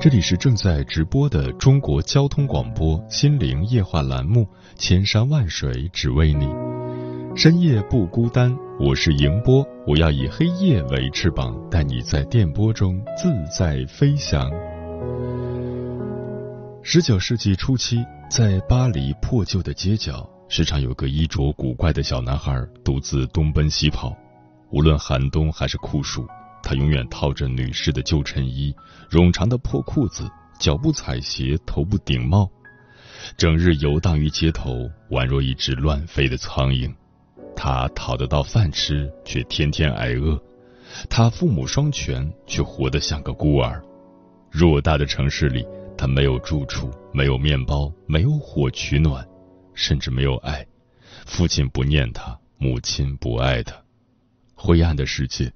这里是正在直播的中国交通广播心灵夜话栏目《千山万水只为你》，深夜不孤单，我是迎波，我要以黑夜为翅膀，带你在电波中自在飞翔。十九世纪初期，在巴黎破旧的街角，时常有个衣着古怪的小男孩独自东奔西跑，无论寒冬还是酷暑。他永远套着女士的旧衬衣、冗长的破裤子，脚不踩鞋，头不顶帽，整日游荡于街头，宛若一只乱飞的苍蝇。他讨得到饭吃，却天天挨饿；他父母双全，却活得像个孤儿。偌大的城市里，他没有住处，没有面包，没有火取暖，甚至没有爱。父亲不念他，母亲不爱他。灰暗的世界。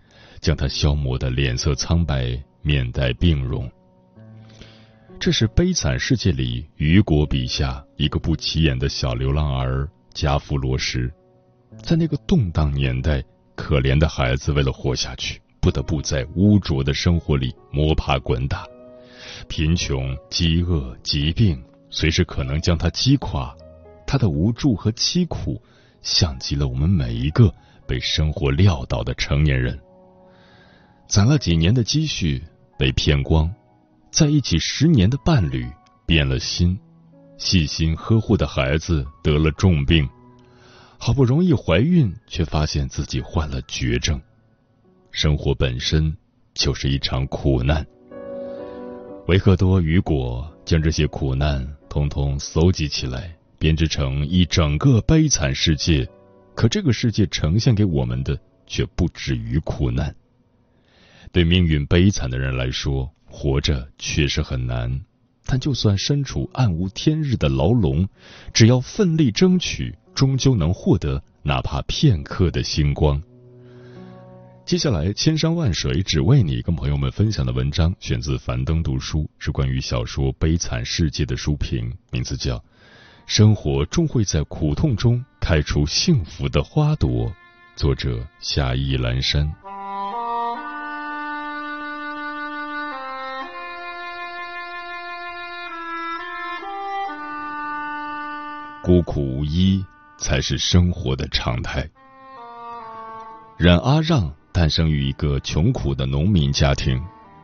将他消磨的脸色苍白，面带病容。这是悲惨世界里雨果笔下一个不起眼的小流浪儿加夫罗什。在那个动荡年代，可怜的孩子为了活下去，不得不在污浊的生活里摸爬滚打。贫穷、饥饿、疾病随时可能将他击垮。他的无助和凄苦，像极了我们每一个被生活撂倒的成年人。攒了几年的积蓄被骗光，在一起十年的伴侣变了心，细心呵护的孩子得了重病，好不容易怀孕，却发现自己患了绝症。生活本身就是一场苦难。维克多·雨果将这些苦难通通搜集起来，编织成一整个悲惨世界。可这个世界呈现给我们的却不止于苦难。对命运悲惨的人来说，活着确实很难。但就算身处暗无天日的牢笼，只要奋力争取，终究能获得哪怕片刻的星光。接下来，千山万水只为你，跟朋友们分享的文章选自樊登读书，是关于小说《悲惨世界》的书评，名字叫《生活终会在苦痛中开出幸福的花朵》，作者夏意阑珊。孤苦无依才是生活的常态。冉阿让诞生于一个穷苦的农民家庭，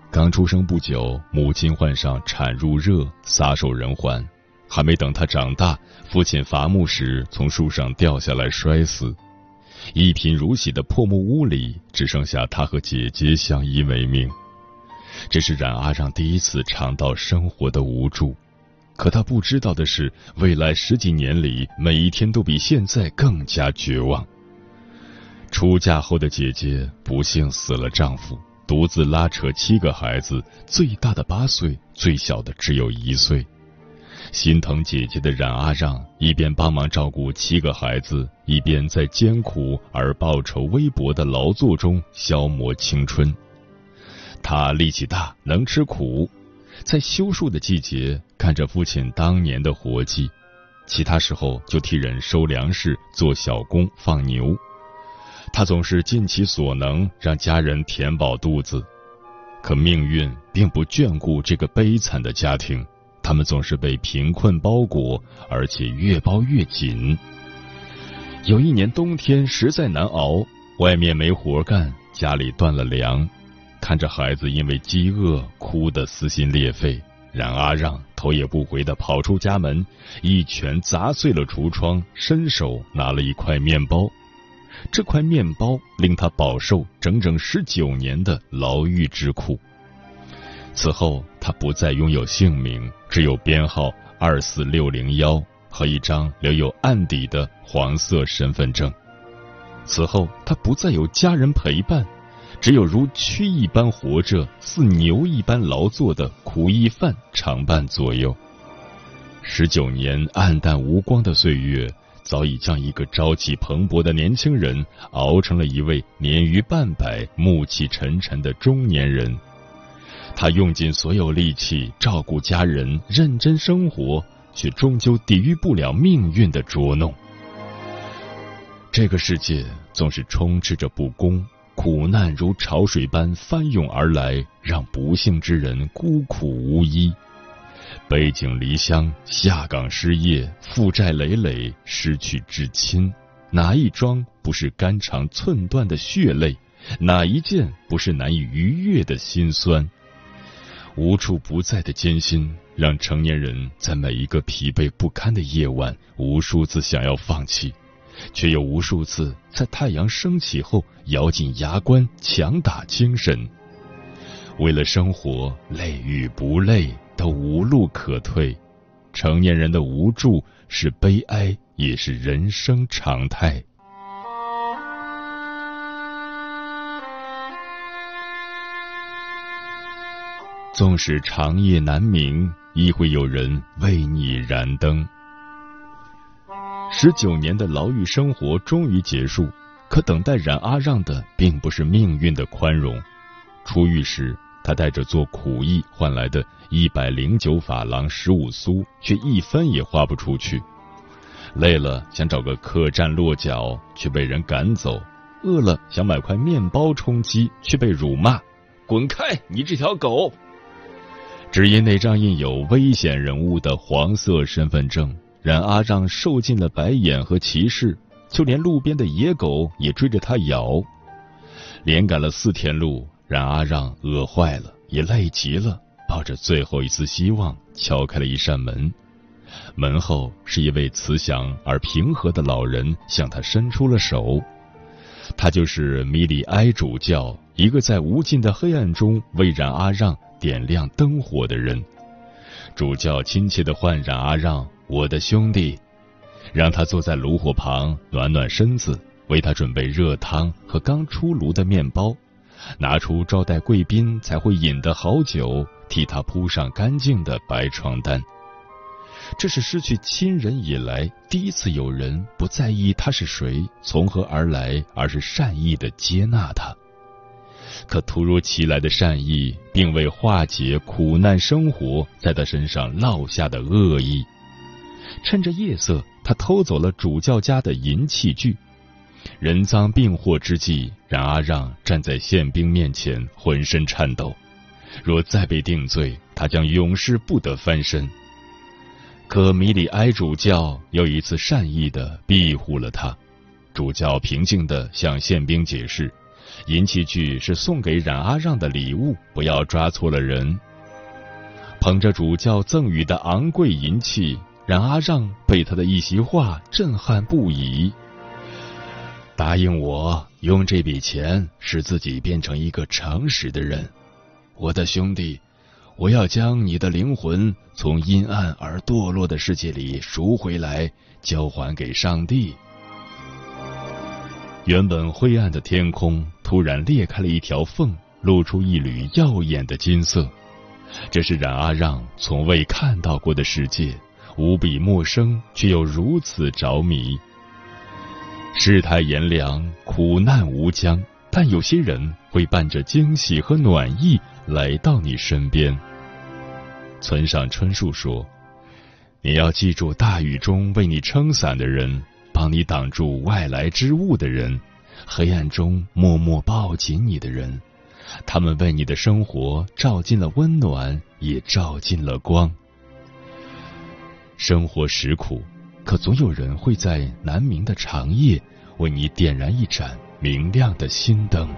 刚出生不久，母亲患上产褥热，撒手人寰。还没等他长大，父亲伐木时从树上掉下来摔死。一贫如洗的破木屋里，只剩下他和姐姐相依为命。这是冉阿让第一次尝到生活的无助。可他不知道的是，未来十几年里，每一天都比现在更加绝望。出嫁后的姐姐不幸死了丈夫，独自拉扯七个孩子，最大的八岁，最小的只有一岁。心疼姐姐的冉阿让，一边帮忙照顾七个孩子，一边在艰苦而报酬微薄的劳作中消磨青春。他力气大，能吃苦。在修树的季节，看着父亲当年的活计，其他时候就替人收粮食、做小工、放牛。他总是尽其所能让家人填饱肚子，可命运并不眷顾这个悲惨的家庭，他们总是被贫困包裹，而且越包越紧。有一年冬天实在难熬，外面没活干，家里断了粮。看着孩子因为饥饿哭得撕心裂肺，冉阿让头也不回的跑出家门，一拳砸碎了橱窗，伸手拿了一块面包。这块面包令他饱受整整十九年的牢狱之苦。此后，他不再拥有姓名，只有编号二四六零幺和一张留有案底的黄色身份证。此后，他不再有家人陪伴，只有如蛆一般活着、似牛一般劳作的苦役犯常伴左右。十九年暗淡无光的岁月。早已将一个朝气蓬勃的年轻人熬成了一位年逾半百、暮气沉沉的中年人。他用尽所有力气照顾家人、认真生活，却终究抵御不了命运的捉弄。这个世界总是充斥着不公，苦难如潮水般翻涌而来，让不幸之人孤苦无依。背井离乡，下岗失业，负债累累，失去至亲，哪一桩不是肝肠寸断的血泪？哪一件不是难以逾越的心酸？无处不在的艰辛，让成年人在每一个疲惫不堪的夜晚，无数次想要放弃，却又无数次在太阳升起后咬紧牙关，强打精神。为了生活，累与不累？都无路可退，成年人的无助是悲哀，也是人生常态。纵使长夜难明，亦会有人为你燃灯。十九年的牢狱生活终于结束，可等待冉阿让的并不是命运的宽容。出狱时。他带着做苦役换来的一百零九法郎十五苏，却一分也花不出去。累了想找个客栈落脚，却被人赶走；饿了想买块面包充饥，却被辱骂：“滚开，你这条狗！”只因那张印有危险人物的黄色身份证，冉阿让受尽了白眼和歧视，就连路边的野狗也追着他咬。连赶了四天路。冉阿让饿坏了，也累极了，抱着最后一丝希望，敲开了一扇门。门后是一位慈祥而平和的老人，向他伸出了手。他就是米里埃主教，一个在无尽的黑暗中为冉阿让点亮灯火的人。主教亲切的唤冉阿让：“我的兄弟”，让他坐在炉火旁暖暖身子，为他准备热汤和刚出炉的面包。拿出招待贵宾才会饮的好酒，替他铺上干净的白床单。这是失去亲人以来第一次有人不在意他是谁、从何而来，而是善意的接纳他。可突如其来的善意，并未化解苦难生活在他身上烙下的恶意。趁着夜色，他偷走了主教家的银器具。人赃并获之际，冉阿让站在宪兵面前，浑身颤抖。若再被定罪，他将永世不得翻身。可米里埃主教又一次善意的庇护了他。主教平静的向宪兵解释：银器具是送给冉阿让的礼物，不要抓错了人。捧着主教赠予的昂贵银器，冉阿让被他的一席话震撼不已。答应我，用这笔钱使自己变成一个诚实的人，我的兄弟，我要将你的灵魂从阴暗而堕落的世界里赎回来，交还给上帝。原本灰暗的天空突然裂开了一条缝，露出一缕耀眼的金色。这是冉阿让从未看到过的世界，无比陌生，却又如此着迷。世态炎凉，苦难无疆，但有些人会伴着惊喜和暖意来到你身边。村上春树说：“你要记住大雨中为你撑伞的人，帮你挡住外来之物的人，黑暗中默默抱紧你的人，他们为你的生活照进了温暖，也照进了光。生活实苦。”可总有人会在难明的长夜，为你点燃一盏明亮的心灯。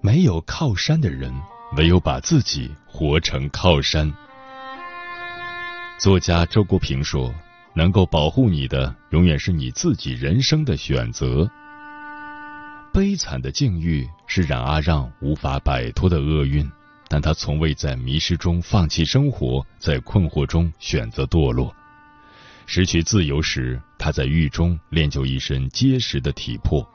没没有靠山的人，唯有把自己活成靠山。作家周国平说：“能够保护你的，永远是你自己人生的选择。”悲惨的境遇是冉阿让无法摆脱的厄运，但他从未在迷失中放弃生活，在困惑中选择堕落。失去自由时，他在狱中练就一身结实的体魄，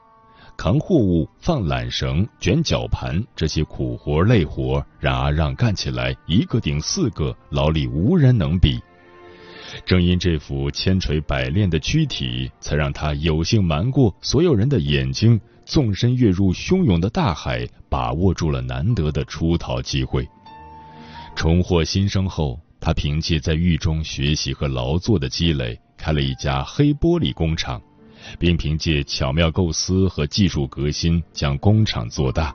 扛货物、放缆绳、卷绞盘这些苦活累活，让阿让干起来一个顶四个，劳力无人能比。正因这副千锤百炼的躯体，才让他有幸瞒过所有人的眼睛，纵身跃入汹涌的大海，把握住了难得的出逃机会。重获新生后。他凭借在狱中学习和劳作的积累，开了一家黑玻璃工厂，并凭借巧妙构思和技术革新将工厂做大，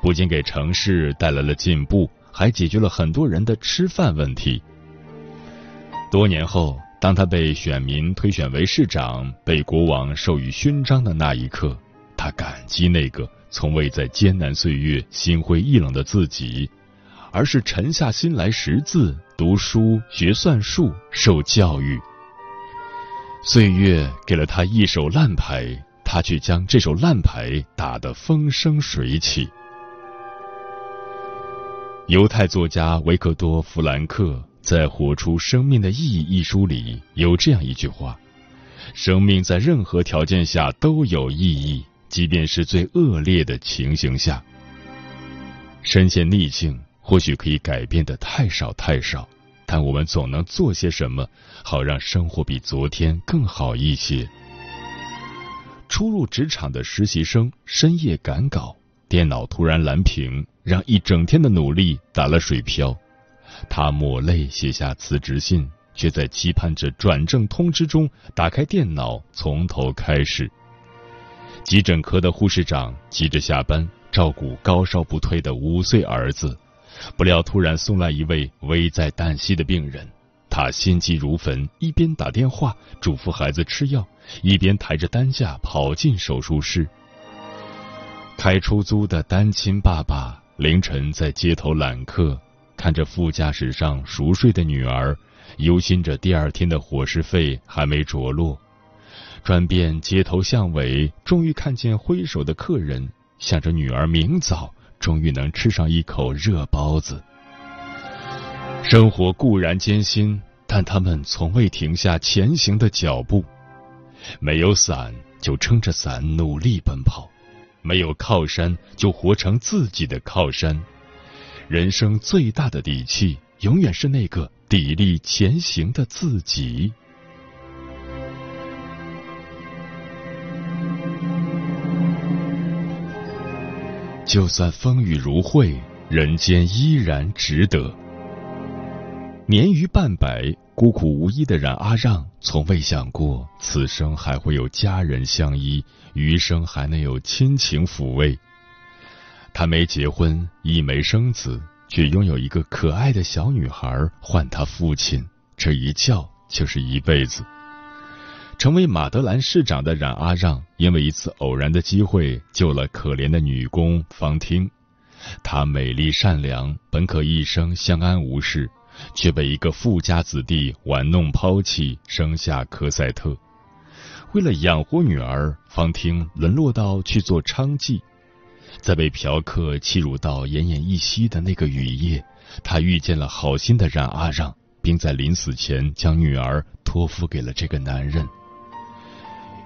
不仅给城市带来了进步，还解决了很多人的吃饭问题。多年后，当他被选民推选为市长，被国王授予勋章的那一刻，他感激那个从未在艰难岁月心灰意冷的自己。而是沉下心来识字、读书、学算术、受教育。岁月给了他一手烂牌，他却将这手烂牌打得风生水起。犹太作家维克多·弗兰克在《活出生命的意义》一书里有这样一句话：“生命在任何条件下都有意义，即便是最恶劣的情形下。”身陷逆境。或许可以改变的太少太少，但我们总能做些什么，好让生活比昨天更好一些。初入职场的实习生深夜赶稿，电脑突然蓝屏，让一整天的努力打了水漂。他抹泪写下辞职信，却在期盼着转正通知中打开电脑，从头开始。急诊科的护士长急着下班，照顾高烧不退的五岁儿子。不料，突然送来一位危在旦夕的病人，他心急如焚，一边打电话嘱咐孩子吃药，一边抬着担架跑进手术室。开出租的单亲爸爸凌晨在街头揽客，看着副驾驶上熟睡的女儿，忧心着第二天的伙食费还没着落。转遍街头巷尾，终于看见挥手的客人，想着女儿明早。终于能吃上一口热包子。生活固然艰辛，但他们从未停下前行的脚步。没有伞，就撑着伞努力奔跑；没有靠山，就活成自己的靠山。人生最大的底气，永远是那个砥砺前行的自己。就算风雨如晦，人间依然值得。年逾半百、孤苦无依的冉阿让，从未想过此生还会有家人相依，余生还能有亲情抚慰。他没结婚，亦没生子，却拥有一个可爱的小女孩，唤他父亲，这一叫就是一辈子。成为马德兰市长的冉阿让，因为一次偶然的机会救了可怜的女工方汀。她美丽善良，本可一生相安无事，却被一个富家子弟玩弄抛弃，生下科赛特。为了养活女儿，方汀沦落到去做娼妓。在被嫖客欺辱到奄奄一息的那个雨夜，他遇见了好心的冉阿让，并在临死前将女儿托付给了这个男人。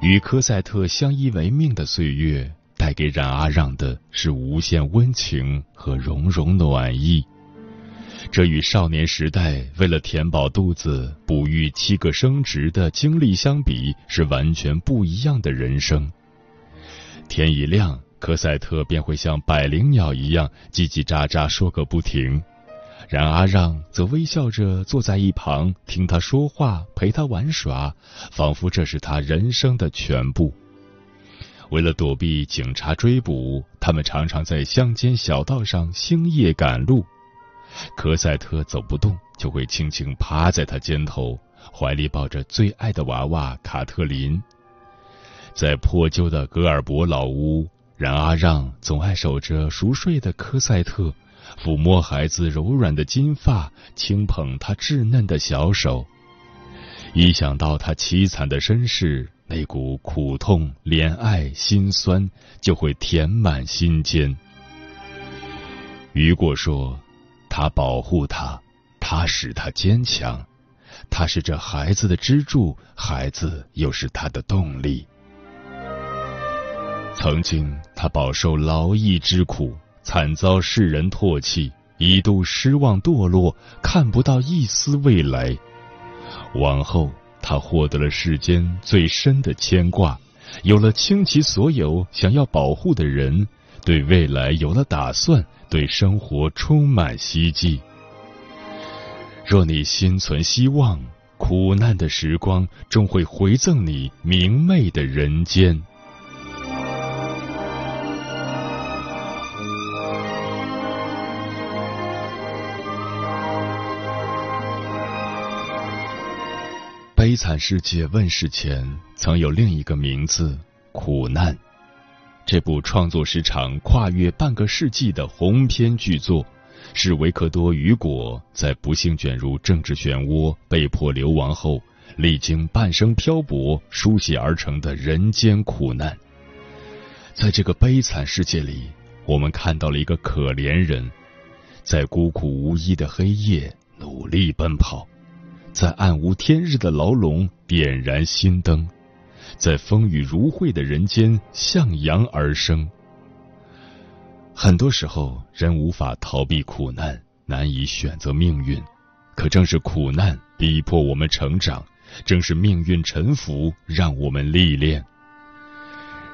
与科赛特相依为命的岁月，带给冉阿让的是无限温情和融融暖意。这与少年时代为了填饱肚子、哺育七个生殖的经历相比，是完全不一样的人生。天一亮，科赛特便会像百灵鸟一样叽叽喳喳说个不停。冉阿让则微笑着坐在一旁，听他说话，陪他玩耍，仿佛这是他人生的全部。为了躲避警察追捕，他们常常在乡间小道上星夜赶路。科赛特走不动，就会轻轻趴在他肩头，怀里抱着最爱的娃娃卡特琳。在破旧的格尔伯老屋，冉阿让总爱守着熟睡的科赛特，抚摸孩子柔软的金发，轻捧他稚嫩的小手。一想到他凄惨的身世，那股苦痛、怜爱、心酸就会填满心间。雨果说：“他保护他，他使他坚强，他是这孩子的支柱，孩子又是他的动力。”曾经，他饱受劳役之苦，惨遭世人唾弃，一度失望堕落，看不到一丝未来。往后，他获得了世间最深的牵挂，有了倾其所有想要保护的人，对未来有了打算，对生活充满希冀。若你心存希望，苦难的时光终会回赠你明媚的人间。悲惨世界问世前，曾有另一个名字——苦难。这部创作时长跨越半个世纪的鸿篇巨作，是维克多·雨果在不幸卷入政治漩涡、被迫流亡后，历经半生漂泊书写而成的人间苦难。在这个悲惨世界里，我们看到了一个可怜人，在孤苦无依的黑夜努力奔跑。在暗无天日的牢笼点燃心灯，在风雨如晦的人间向阳而生。很多时候，人无法逃避苦难，难以选择命运，可正是苦难逼迫我们成长，正是命运沉浮让我们历练。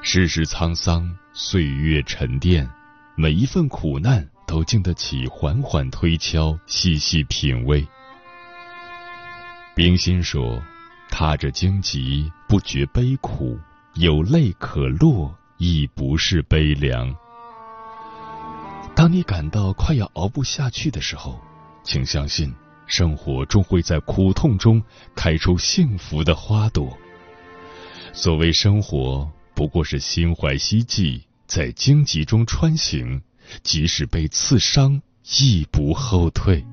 世事沧桑，岁月沉淀，每一份苦难都经得起缓缓推敲，细细品味。冰心说：“踏着荆棘，不觉悲苦；有泪可落，亦不是悲凉。”当你感到快要熬不下去的时候，请相信，生活终会在苦痛中开出幸福的花朵。所谓生活，不过是心怀希冀，在荆棘中穿行，即使被刺伤，亦不后退。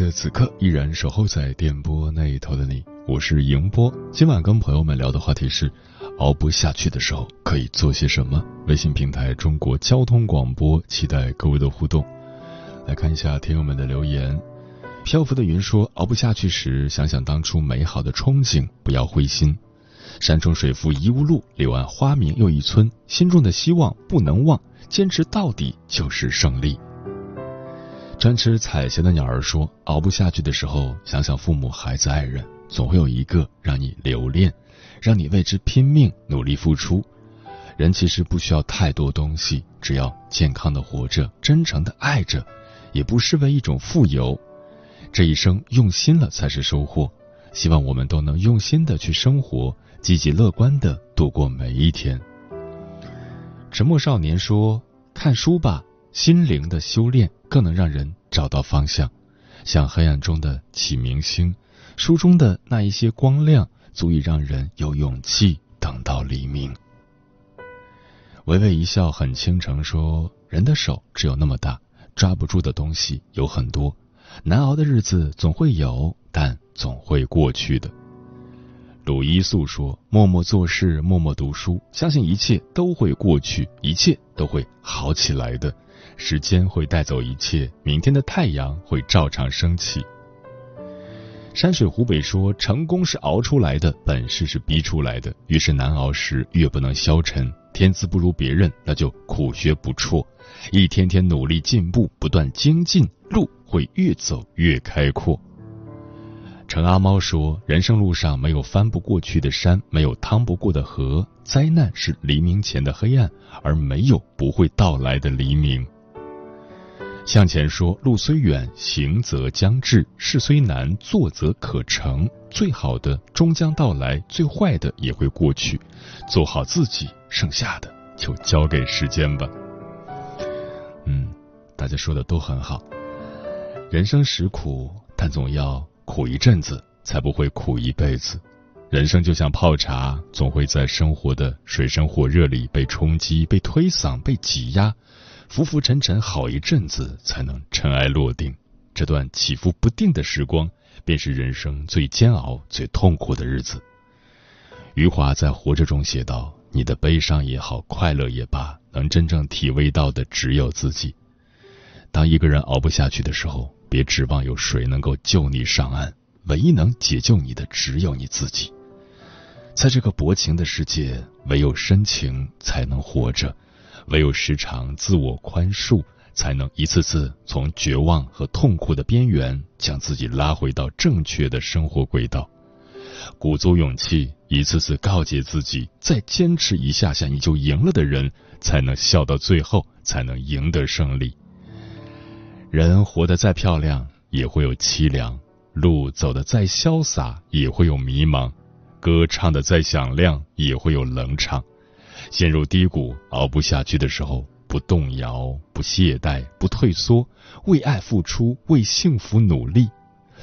谢此刻依然守候在电波那一头的你，我是迎波。今晚跟朋友们聊的话题是：熬不下去的时候可以做些什么？微信平台中国交通广播，期待各位的互动。来看一下听友们的留言。漂浮的云说：熬不下去时，想想当初美好的憧憬，不要灰心。山重水复疑无路，柳暗花明又一村。心中的希望不能忘，坚持到底就是胜利。专吃彩霞的鸟儿说：“熬不下去的时候，想想父母、孩子、爱人，总会有一个让你留恋，让你为之拼命、努力付出。人其实不需要太多东西，只要健康的活着，真诚的爱着，也不失为一种富有。这一生用心了才是收获。希望我们都能用心的去生活，积极乐观的度过每一天。”沉默少年说：“看书吧。”心灵的修炼更能让人找到方向，像黑暗中的启明星，书中的那一些光亮，足以让人有勇气等到黎明。微微一笑很倾城说：“人的手只有那么大，抓不住的东西有很多，难熬的日子总会有，但总会过去的。”鲁伊素说：“默默做事，默默读书，相信一切都会过去，一切都会好起来的。”时间会带走一切，明天的太阳会照常升起。山水湖北说：“成功是熬出来的，本事是逼出来的。越是难熬时，越不能消沉。天资不如别人，那就苦学不辍，一天天努力进步，不断精进，路会越走越开阔。”陈阿猫说：“人生路上没有翻不过去的山，没有趟不过的河。灾难是黎明前的黑暗，而没有不会到来的黎明。”向前说，路虽远，行则将至；事虽难，做则可成。最好的终将到来，最坏的也会过去。做好自己，剩下的就交给时间吧。嗯，大家说的都很好。人生实苦，但总要苦一阵子，才不会苦一辈子。人生就像泡茶，总会在生活的水深火热里被冲击、被推搡、被挤压。浮浮沉沉好一阵子，才能尘埃落定。这段起伏不定的时光，便是人生最煎熬、最痛苦的日子。余华在《活着》中写道：“你的悲伤也好，快乐也罢，能真正体味到的只有自己。当一个人熬不下去的时候，别指望有谁能够救你上岸，唯一能解救你的只有你自己。在这个薄情的世界，唯有深情才能活着。”唯有时常自我宽恕，才能一次次从绝望和痛苦的边缘将自己拉回到正确的生活轨道。鼓足勇气，一次次告诫自己：再坚持一下下，你就赢了的人，才能笑到最后，才能赢得胜利。人活得再漂亮，也会有凄凉；路走得再潇洒，也会有迷茫；歌唱的再响亮，也会有冷场。陷入低谷、熬不下去的时候，不动摇、不懈怠、不退缩，为爱付出，为幸福努力，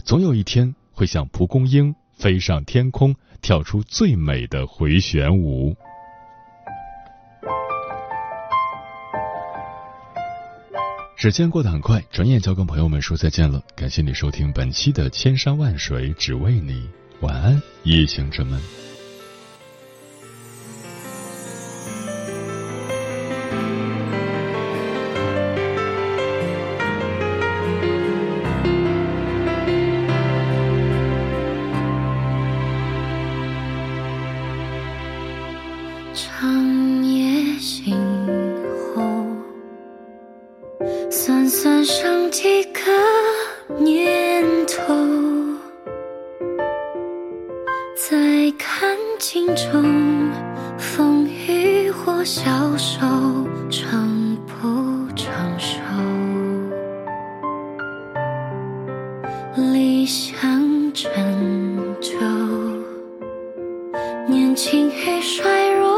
总有一天会像蒲公英飞上天空，跳出最美的回旋舞。时间过得很快，转眼就要跟朋友们说再见了。感谢你收听本期的《千山万水只为你》，晚安，夜行者们。深秋，年轻已衰弱，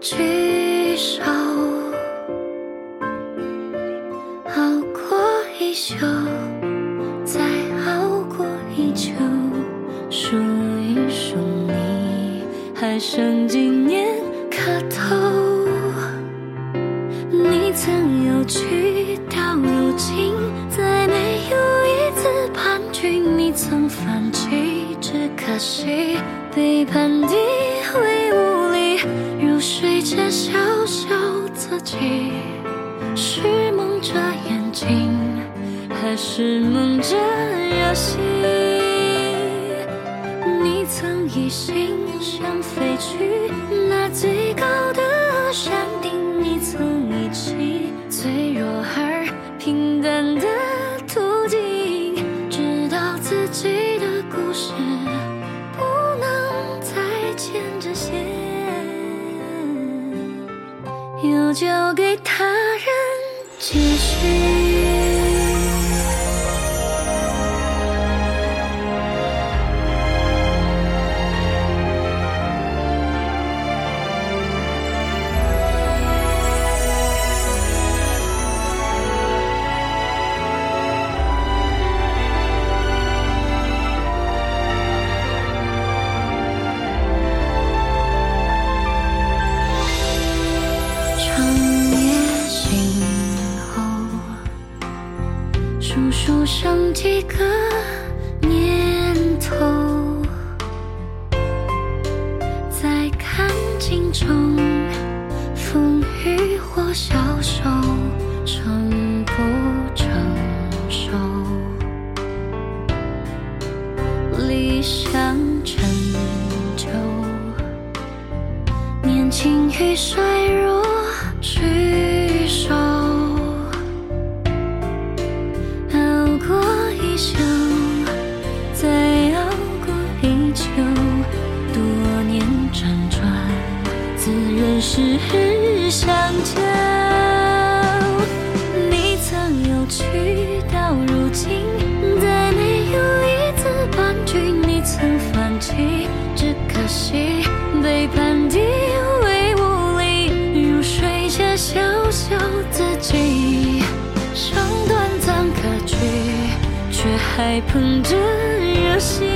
举手熬过一宿，再熬过一秋，数一数你还剩几。就还捧着热心，